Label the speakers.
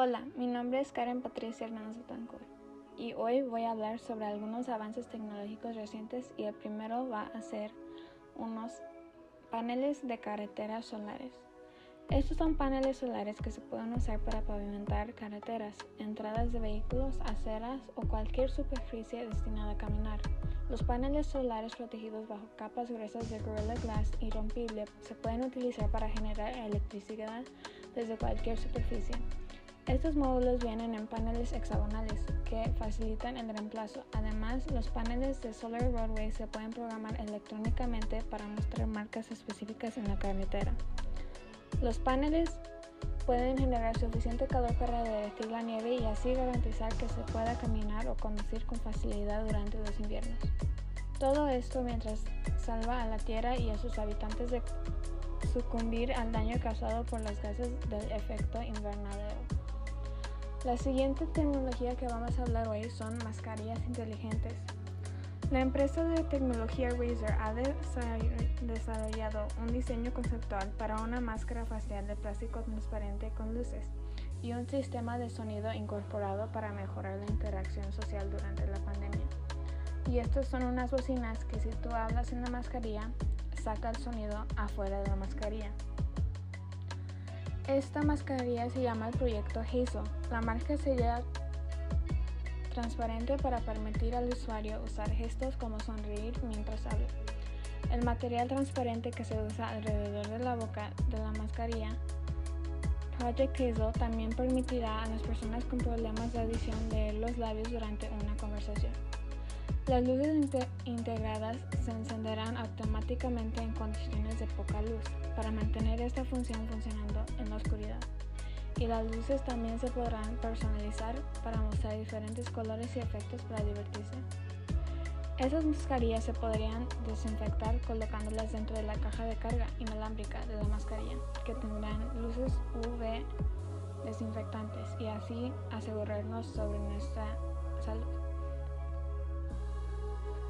Speaker 1: Hola, mi nombre es Karen Patricia Hernández Betancourt y hoy voy a hablar sobre algunos avances tecnológicos recientes y el primero va a ser unos paneles de carreteras solares. Estos son paneles solares que se pueden usar para pavimentar carreteras, entradas de vehículos, aceras o cualquier superficie destinada a caminar. Los paneles solares protegidos bajo capas gruesas de Gorilla Glass irrompible se pueden utilizar para generar electricidad desde cualquier superficie. Estos módulos vienen en paneles hexagonales que facilitan el reemplazo. Además, los paneles de Solar Roadway se pueden programar electrónicamente para mostrar marcas específicas en la carretera. Los paneles pueden generar suficiente calor para derretir la nieve y así garantizar que se pueda caminar o conducir con facilidad durante los inviernos. Todo esto mientras salva a la Tierra y a sus habitantes de sucumbir al daño causado por las gases del efecto invernadero. La siguiente tecnología que vamos a hablar hoy son mascarillas inteligentes. La empresa de tecnología Razer ha desarrollado un diseño conceptual para una máscara facial de plástico transparente con luces y un sistema de sonido incorporado para mejorar la interacción social durante la pandemia. Y estos son unas bocinas que si tú hablas en la mascarilla, saca el sonido afuera de la mascarilla. Esta mascarilla se llama el proyecto Hazel. La marca sería transparente para permitir al usuario usar gestos como sonreír mientras habla. El material transparente que se usa alrededor de la boca de la mascarilla Project Hazel también permitirá a las personas con problemas de adición leer los labios durante una conversación. Las luces integradas se encenderán automáticamente en condiciones de poca luz para mantener esta función funcionando en la oscuridad. Y las luces también se podrán personalizar para mostrar diferentes colores y efectos para divertirse. Esas mascarillas se podrían desinfectar colocándolas dentro de la caja de carga inalámbrica de la mascarilla, que tendrán luces UV desinfectantes y así asegurarnos sobre nuestra salud.